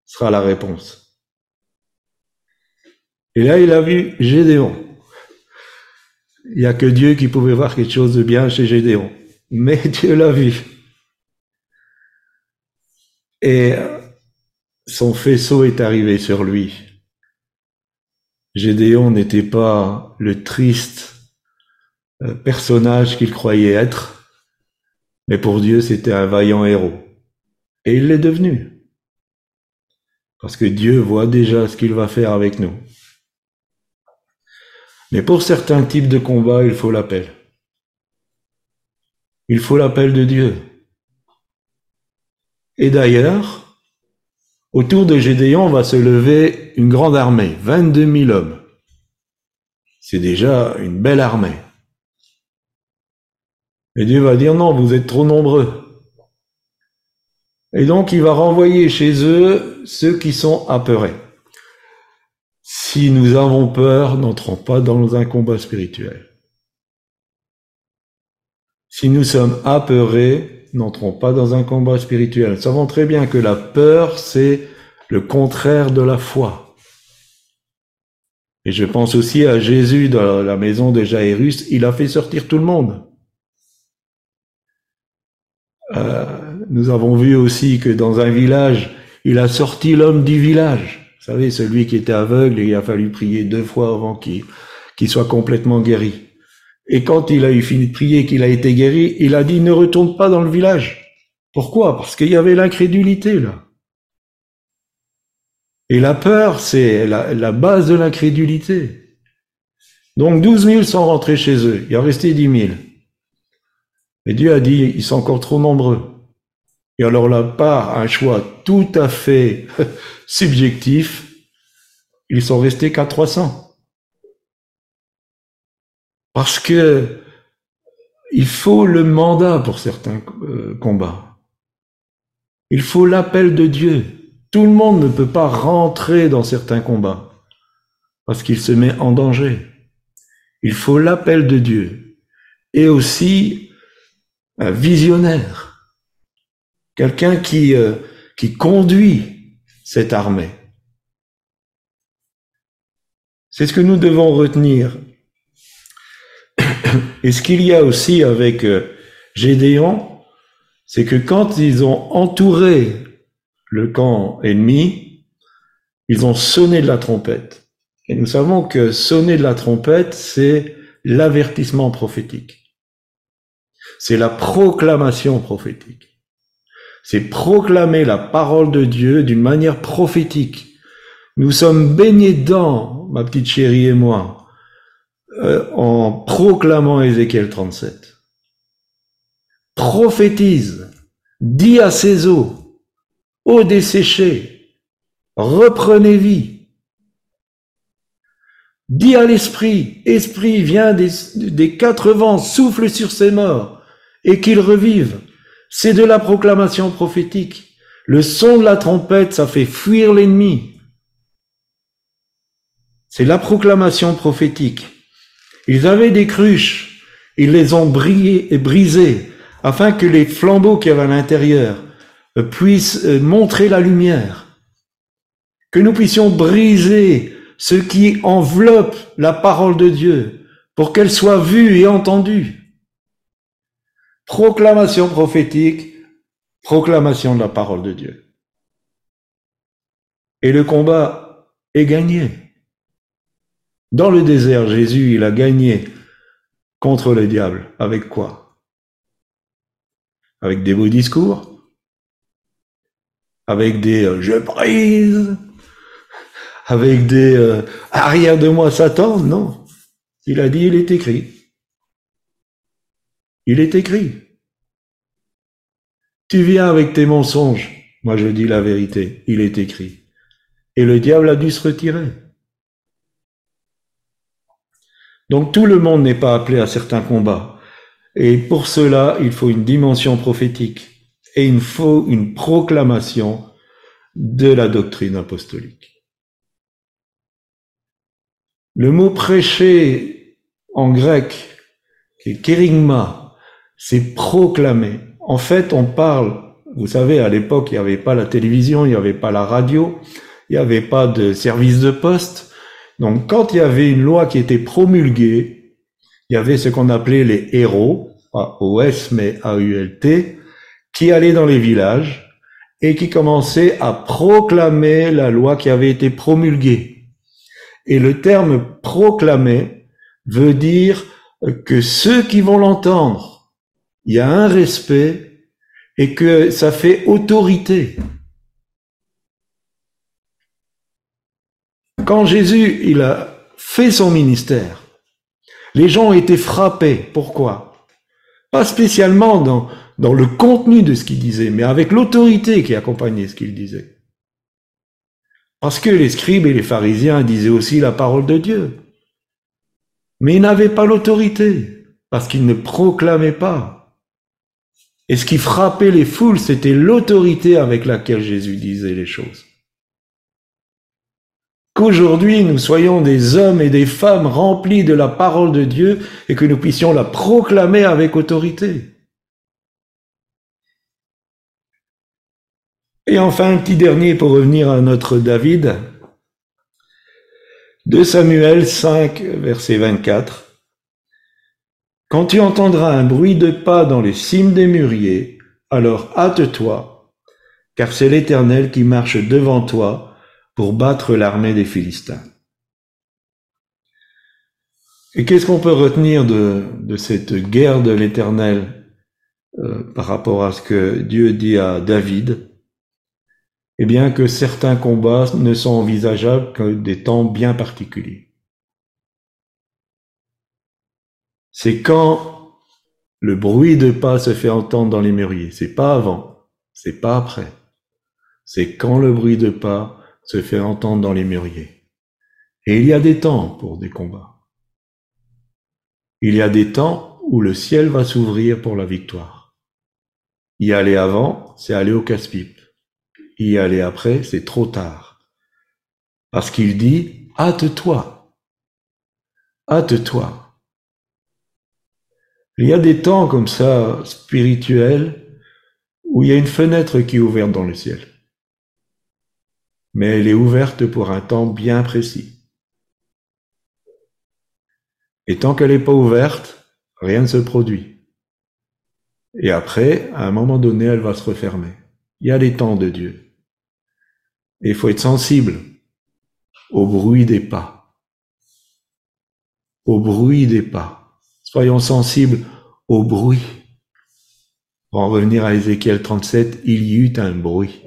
sera la réponse. Et là, il a vu Gédéon. Il n'y a que Dieu qui pouvait voir quelque chose de bien chez Gédéon. Mais *laughs* Dieu l'a vu. Et son faisceau est arrivé sur lui. Gédéon n'était pas le triste euh, personnage qu'il croyait être, mais pour Dieu c'était un vaillant héros. Et il l'est devenu. Parce que Dieu voit déjà ce qu'il va faire avec nous. Mais pour certains types de combats, il faut l'appel. Il faut l'appel de Dieu. Et d'ailleurs, autour de Gédéon va se lever une grande armée, 22 000 hommes. C'est déjà une belle armée. Et Dieu va dire non, vous êtes trop nombreux. Et donc il va renvoyer chez eux ceux qui sont apeurés. Si nous avons peur, n'entrons pas dans un combat spirituel. Si nous sommes apeurés, n'entrons pas dans un combat spirituel. Nous savons très bien que la peur, c'est le contraire de la foi. Et je pense aussi à Jésus dans la maison de Jairus, il a fait sortir tout le monde. Euh, nous avons vu aussi que dans un village, il a sorti l'homme du village. Vous savez, celui qui était aveugle, et il a fallu prier deux fois avant qu'il soit complètement guéri. Et quand il a eu fini de prier, qu'il a été guéri, il a dit ne retourne pas dans le village. Pourquoi? Parce qu'il y avait l'incrédulité là. Et la peur, c'est la, la, base de l'incrédulité. Donc 12 000 sont rentrés chez eux, il en resté 10 000. Et Dieu a dit, ils sont encore trop nombreux. Et alors là, par un choix tout à fait *laughs* subjectif, ils sont restés qu'à 300. Parce que il faut le mandat pour certains euh, combats. Il faut l'appel de Dieu. Tout le monde ne peut pas rentrer dans certains combats parce qu'il se met en danger. Il faut l'appel de Dieu et aussi un visionnaire quelqu'un qui, euh, qui conduit cette armée. C'est ce que nous devons retenir. Et ce qu'il y a aussi avec euh, Gédéon, c'est que quand ils ont entouré le camp ennemi, ils ont sonné de la trompette. Et nous savons que sonner de la trompette, c'est l'avertissement prophétique. C'est la proclamation prophétique c'est proclamer la parole de Dieu d'une manière prophétique. Nous sommes baignés dans, ma petite chérie et moi, euh, en proclamant Ézéchiel 37. Prophétise, dis à ces eaux, eaux desséchées, reprenez vie. Dis à l'esprit, esprit vient des, quatre vents, souffle sur ces morts, et qu'ils revivent. C'est de la proclamation prophétique. Le son de la trompette, ça fait fuir l'ennemi. C'est la proclamation prophétique. Ils avaient des cruches, ils les ont brillées et brisées afin que les flambeaux qu'il y avait à l'intérieur euh, puissent euh, montrer la lumière. Que nous puissions briser ce qui enveloppe la parole de Dieu pour qu'elle soit vue et entendue. Proclamation prophétique, proclamation de la parole de Dieu. Et le combat est gagné. Dans le désert, Jésus, il a gagné contre le diable. Avec quoi? Avec des beaux discours? Avec des euh, je brise Avec des euh, arrière de moi Satan? Non. Il a dit, il est écrit. Il est écrit. Tu viens avec tes mensonges. Moi, je dis la vérité. Il est écrit. Et le diable a dû se retirer. Donc tout le monde n'est pas appelé à certains combats. Et pour cela, il faut une dimension prophétique. Et il faut une proclamation de la doctrine apostolique. Le mot prêcher en grec, qui est kérigma, c'est proclamé. En fait, on parle, vous savez, à l'époque, il n'y avait pas la télévision, il n'y avait pas la radio, il n'y avait pas de service de poste. Donc, quand il y avait une loi qui était promulguée, il y avait ce qu'on appelait les héros, pas OS, mais AULT, qui allaient dans les villages et qui commençaient à proclamer la loi qui avait été promulguée. Et le terme proclamer veut dire que ceux qui vont l'entendre il y a un respect et que ça fait autorité. Quand Jésus, il a fait son ministère, les gens ont été frappés. Pourquoi? Pas spécialement dans, dans le contenu de ce qu'il disait, mais avec l'autorité qui accompagnait ce qu'il disait. Parce que les scribes et les pharisiens disaient aussi la parole de Dieu. Mais ils n'avaient pas l'autorité, parce qu'ils ne proclamaient pas. Et ce qui frappait les foules, c'était l'autorité avec laquelle Jésus disait les choses. Qu'aujourd'hui nous soyons des hommes et des femmes remplis de la parole de Dieu et que nous puissions la proclamer avec autorité. Et enfin, un petit dernier pour revenir à notre David. De Samuel 5, verset 24. Quand tu entendras un bruit de pas dans les cimes des mûriers, alors hâte-toi, car c'est l'Éternel qui marche devant toi pour battre l'armée des Philistins. Et qu'est-ce qu'on peut retenir de, de cette guerre de l'Éternel euh, par rapport à ce que Dieu dit à David? Eh bien que certains combats ne sont envisageables que des temps bien particuliers. C'est quand le bruit de pas se fait entendre dans les mûriers. C'est pas avant, c'est pas après. C'est quand le bruit de pas se fait entendre dans les mûriers. Et il y a des temps pour des combats. Il y a des temps où le ciel va s'ouvrir pour la victoire. Y aller avant, c'est aller au casse-pipe y aller après, c'est trop tard. Parce qu'il dit, hâte-toi. Hâte-toi. Il y a des temps comme ça, spirituels, où il y a une fenêtre qui est ouverte dans le ciel. Mais elle est ouverte pour un temps bien précis. Et tant qu'elle n'est pas ouverte, rien ne se produit. Et après, à un moment donné, elle va se refermer. Il y a les temps de Dieu. Et il faut être sensible au bruit des pas. Au bruit des pas. Soyons sensibles au bruit. Pour en revenir à Ézéchiel 37, il y eut un bruit.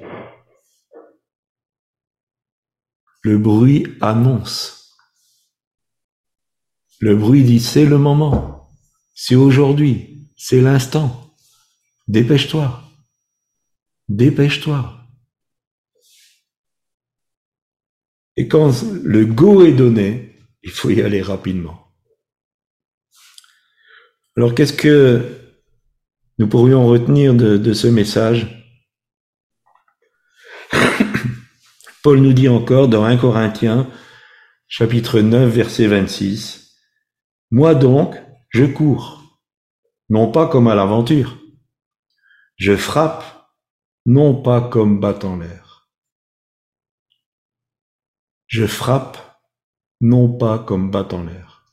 Le bruit annonce. Le bruit dit c'est le moment. C'est aujourd'hui. C'est l'instant. Dépêche-toi. Dépêche-toi. Et quand le go est donné, il faut y aller rapidement. Alors qu'est-ce que nous pourrions retenir de, ce message? Paul nous dit encore dans 1 Corinthiens, chapitre 9, verset 26, Moi donc, je cours, non pas comme à l'aventure. Je frappe, non pas comme battant l'air. Je frappe, non pas comme battant l'air.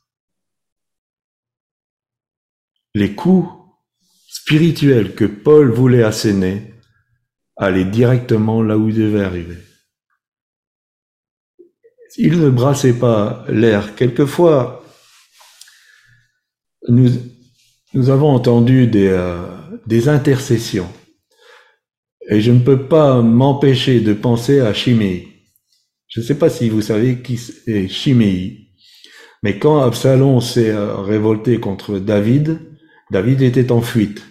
Les coups spirituels que Paul voulait asséner allaient directement là où ils devaient arriver. Il ne brassait pas l'air. Quelquefois, nous, avons entendu des, euh, des intercessions. Et je ne peux pas m'empêcher de penser à Chiméi. Je ne sais pas si vous savez qui est Chiméi, mais quand Absalom s'est euh, révolté contre David, David était en fuite.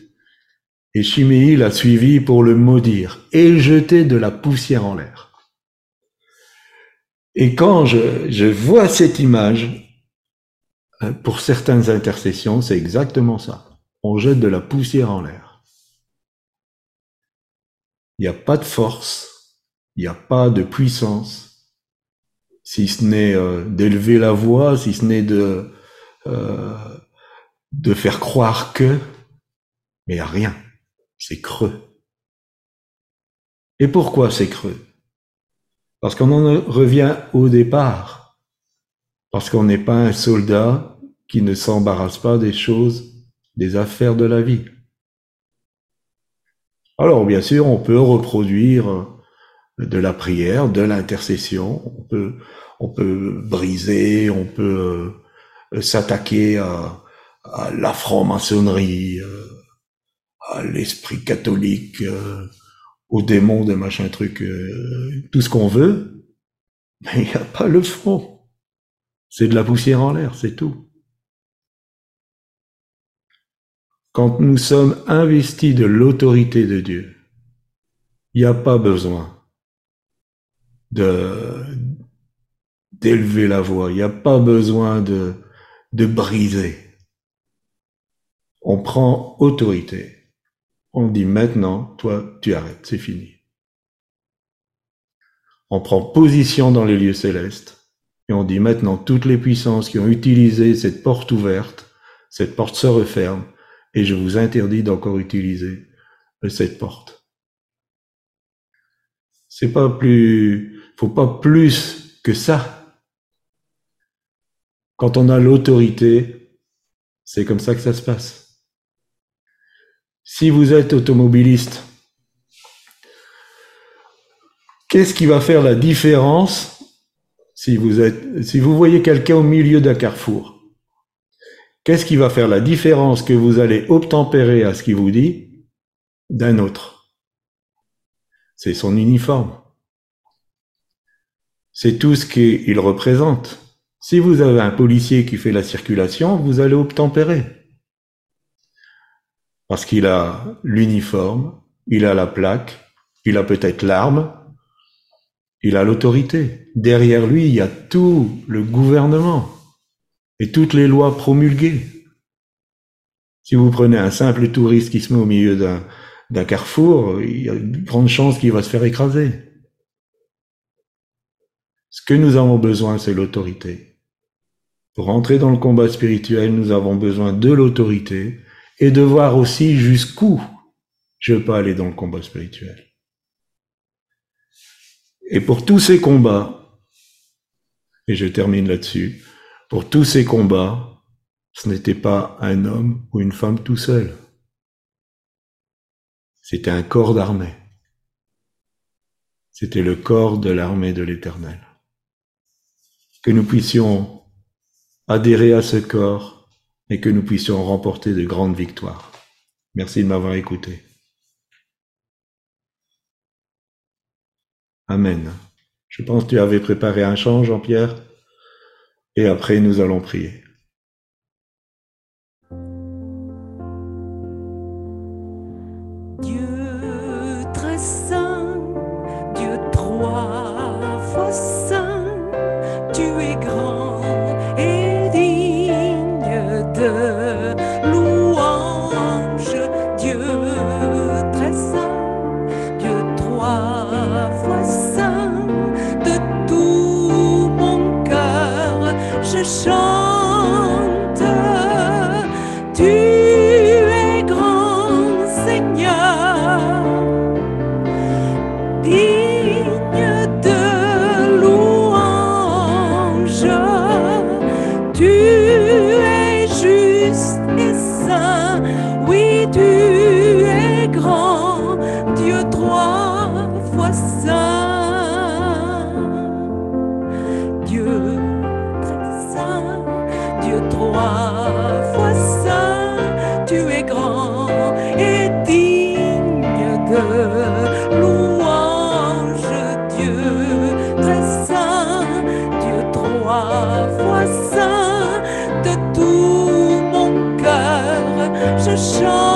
Et Chiméi l'a suivi pour le maudire et jeter de la poussière en l'air. Et quand je, je vois cette image, euh, pour certaines intercessions, c'est exactement ça. On jette de la poussière en l'air. Il n'y a pas de force, il n'y a pas de puissance, si ce n'est euh, d'élever la voix, si ce n'est de, euh, de faire croire que, mais il n'y a rien. C'est creux. Et pourquoi c'est creux? Parce qu'on en revient au départ. Parce qu'on n'est pas un soldat qui ne s'embarrasse pas des choses, des affaires de la vie. Alors bien sûr, on peut reproduire de la prière, de l'intercession. On peut, on peut briser, on peut euh, s'attaquer à, la franc-maçonnerie, euh, à l'esprit catholique, euh, aux démons de machin truc, tout ce qu'on veut, mais il n'y a pas le front. C'est de la poussière en l'air, c'est tout. Quand nous sommes investis de l'autorité de Dieu, il n'y a pas besoin de, d'élever la voix, il n'y a pas besoin de, de briser. On prend autorité. On dit maintenant, toi, tu arrêtes, c'est fini. On prend position dans les lieux célestes et on dit maintenant toutes les puissances qui ont utilisé cette porte ouverte, cette porte se referme et je vous interdis d'encore utiliser cette porte. C'est pas plus, faut pas plus que ça. Quand on a l'autorité, c'est comme ça que ça se passe. Si vous êtes automobiliste, qu'est-ce qui va faire la différence si vous voyez quelqu'un au milieu d'un carrefour? Qu'est-ce qui va faire la différence que vous allez obtempérer à ce qu'il vous dit d'un autre? C'est son uniforme. C'est tout ce qu'il représente. Si vous avez un policier qui fait la circulation, vous allez obtempérer. Parce qu'il a l'uniforme, il a la plaque, il a peut-être l'arme, il a l'autorité. Derrière lui, il y a tout le gouvernement et toutes les lois promulguées. Si vous prenez un simple touriste qui se met au milieu d'un carrefour, il y a une grande chance qu'il va se faire écraser. Ce que nous avons besoin, c'est l'autorité. Pour entrer dans le combat spirituel, nous avons besoin de l'autorité et de voir aussi jusqu'où je peux aller dans le combat spirituel. Et pour tous ces combats, et je termine là-dessus, pour tous ces combats, ce n'était pas un homme ou une femme tout seul. C'était un corps d'armée. C'était le corps de l'armée de l'Éternel. Que nous puissions adhérer à ce corps et que nous puissions remporter de grandes victoires. Merci de m'avoir écouté. Amen. Je pense que tu avais préparé un chant, Jean-Pierre et après nous allons prier. Amen.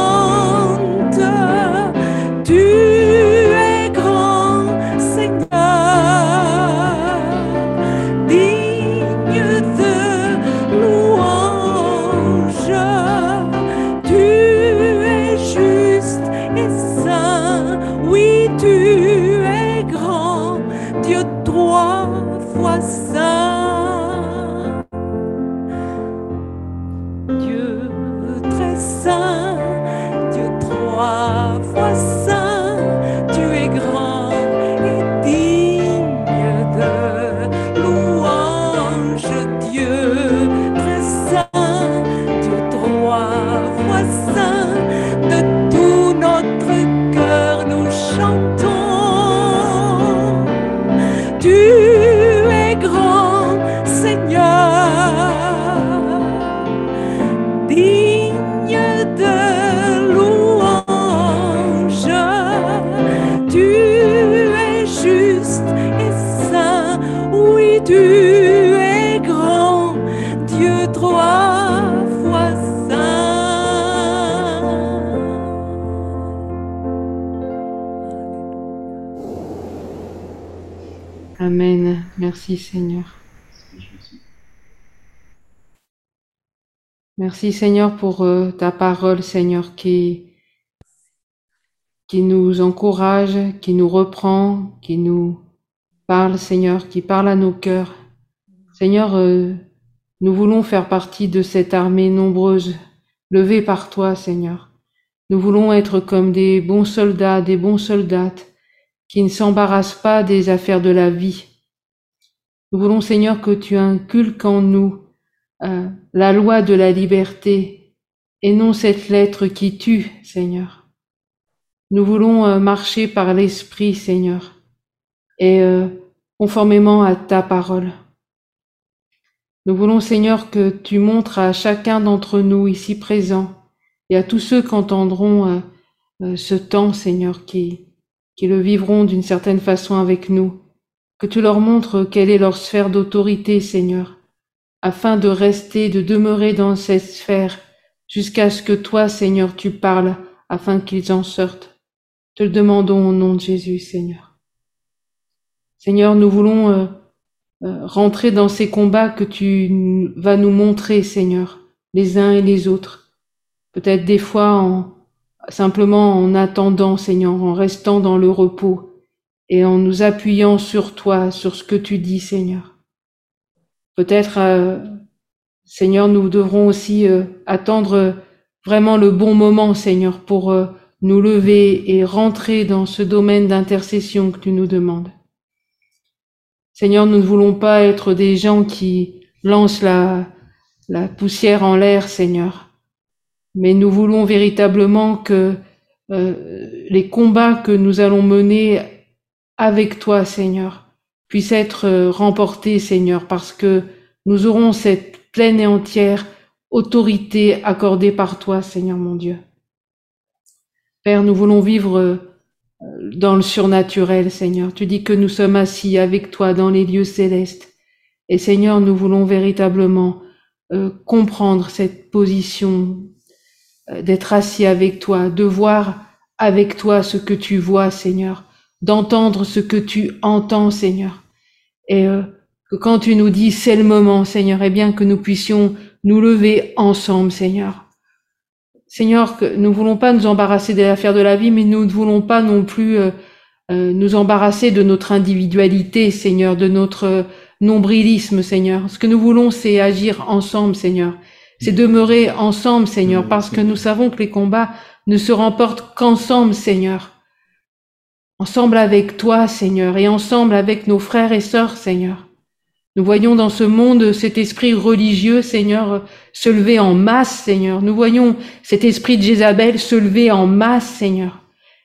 Merci Seigneur pour euh, ta parole, Seigneur, qui, qui nous encourage, qui nous reprend, qui nous parle, Seigneur, qui parle à nos cœurs. Seigneur, euh, nous voulons faire partie de cette armée nombreuse, levée par toi, Seigneur. Nous voulons être comme des bons soldats, des bons soldates, qui ne s'embarrassent pas des affaires de la vie. Nous voulons, Seigneur, que tu inculques en nous euh, la loi de la liberté et non cette lettre qui tue, Seigneur. Nous voulons euh, marcher par l'Esprit, Seigneur, et euh, conformément à ta parole. Nous voulons, Seigneur, que tu montres à chacun d'entre nous ici présents et à tous ceux qui entendront ce temps, Seigneur, qui, qui le vivront d'une certaine façon avec nous, que tu leur montres quelle est leur sphère d'autorité, Seigneur, afin de rester, de demeurer dans cette sphère jusqu'à ce que toi, Seigneur, tu parles, afin qu'ils en sortent. Te le demandons au nom de Jésus, Seigneur. Seigneur, nous voulons euh, euh, rentrer dans ces combats que tu vas nous montrer, Seigneur, les uns et les autres. Peut-être des fois en simplement en attendant, Seigneur, en restant dans le repos et en nous appuyant sur toi, sur ce que tu dis, Seigneur. Peut-être, euh, Seigneur, nous devrons aussi euh, attendre vraiment le bon moment, Seigneur, pour euh, nous lever et rentrer dans ce domaine d'intercession que tu nous demandes. Seigneur, nous ne voulons pas être des gens qui lancent la, la poussière en l'air, Seigneur, mais nous voulons véritablement que les combats que nous allons mener avec toi, Seigneur, puisse être euh, remporté, Seigneur, parce que nous aurons cette pleine et entière autorité accordée par toi, Seigneur mon Dieu. Père, nous voulons vivre euh, dans le surnaturel, Seigneur. Tu dis que nous sommes assis avec toi dans les lieux célestes. Et Seigneur, nous voulons véritablement euh, comprendre cette position d'être assis avec toi, de voir avec toi ce que tu vois, Seigneur, d'entendre ce que tu entends, Seigneur. Et euh, que quand tu nous dis c'est le moment, Seigneur, eh bien que nous puissions nous lever ensemble, Seigneur. Seigneur, que nous ne voulons pas nous embarrasser des affaires de la vie, mais nous ne voulons pas non plus euh, euh, nous embarrasser de notre individualité, Seigneur, de notre nombrilisme, Seigneur. Ce que nous voulons, c'est agir ensemble, Seigneur. C'est demeurer ensemble, Seigneur, parce que nous savons que les combats ne se remportent qu'ensemble, Seigneur ensemble avec toi, Seigneur, et ensemble avec nos frères et sœurs, Seigneur. Nous voyons dans ce monde cet esprit religieux, Seigneur, se lever en masse, Seigneur. Nous voyons cet esprit de Jézabel se lever en masse, Seigneur.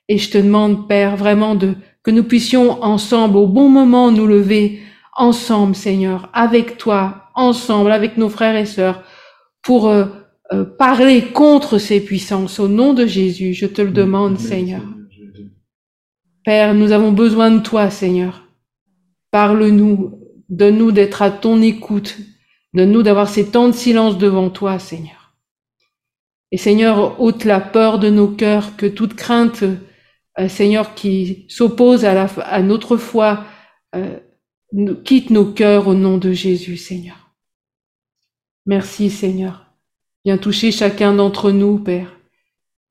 Et je te demande, Père, vraiment de que nous puissions ensemble, au bon moment, nous lever ensemble, Seigneur, avec toi, ensemble, avec nos frères et sœurs, pour euh, euh, parler contre ces puissances. Au nom de Jésus, je te le demande, Seigneur. Père, nous avons besoin de toi, Seigneur. Parle-nous, donne-nous d'être à ton écoute, donne-nous d'avoir ces temps de silence devant toi, Seigneur. Et Seigneur, ôte la peur de nos cœurs, que toute crainte, euh, Seigneur, qui s'oppose à, notre foi, euh, quitte nos cœurs au nom de Jésus, Seigneur. Merci, Seigneur. Viens toucher chacun d'entre nous, Père,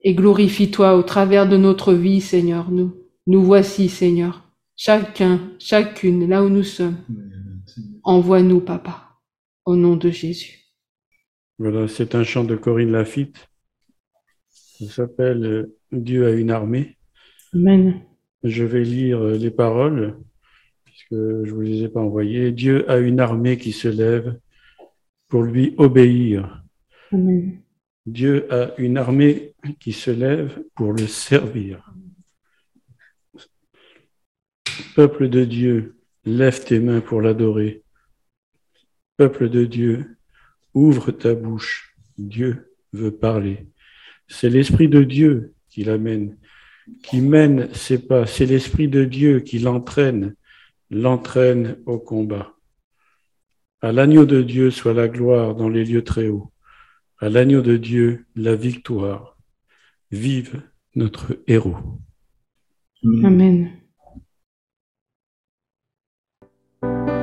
et glorifie-toi au travers de notre vie, Seigneur, nous. Nous voici, Seigneur, chacun, chacune, là où nous sommes. Envoie-nous, Papa, au nom de Jésus. Voilà, c'est un chant de Corinne Lafitte. Ça s'appelle euh, Dieu a une armée. Amen. Je vais lire euh, les paroles, puisque je ne vous les ai pas envoyées. Dieu a une armée qui se lève pour lui obéir. Amen. Dieu a une armée qui se lève pour le servir. Peuple de Dieu, lève tes mains pour l'adorer. Peuple de Dieu, ouvre ta bouche. Dieu veut parler. C'est l'Esprit de Dieu qui l'amène, qui mène ses pas. C'est l'Esprit de Dieu qui l'entraîne, l'entraîne au combat. À l'agneau de Dieu soit la gloire dans les lieux très hauts. À l'agneau de Dieu, la victoire. Vive notre héros. Amen. Thank you.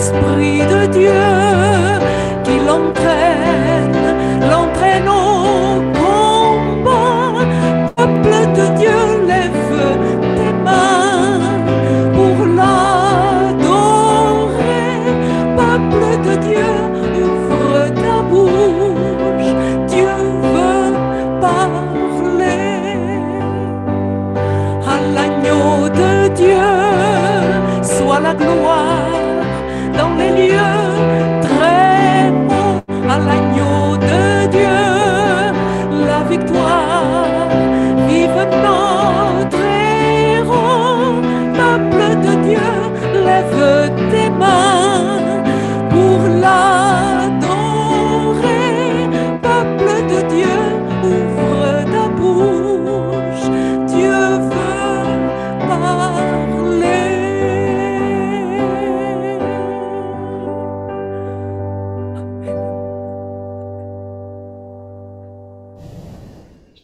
Esprit de Dieu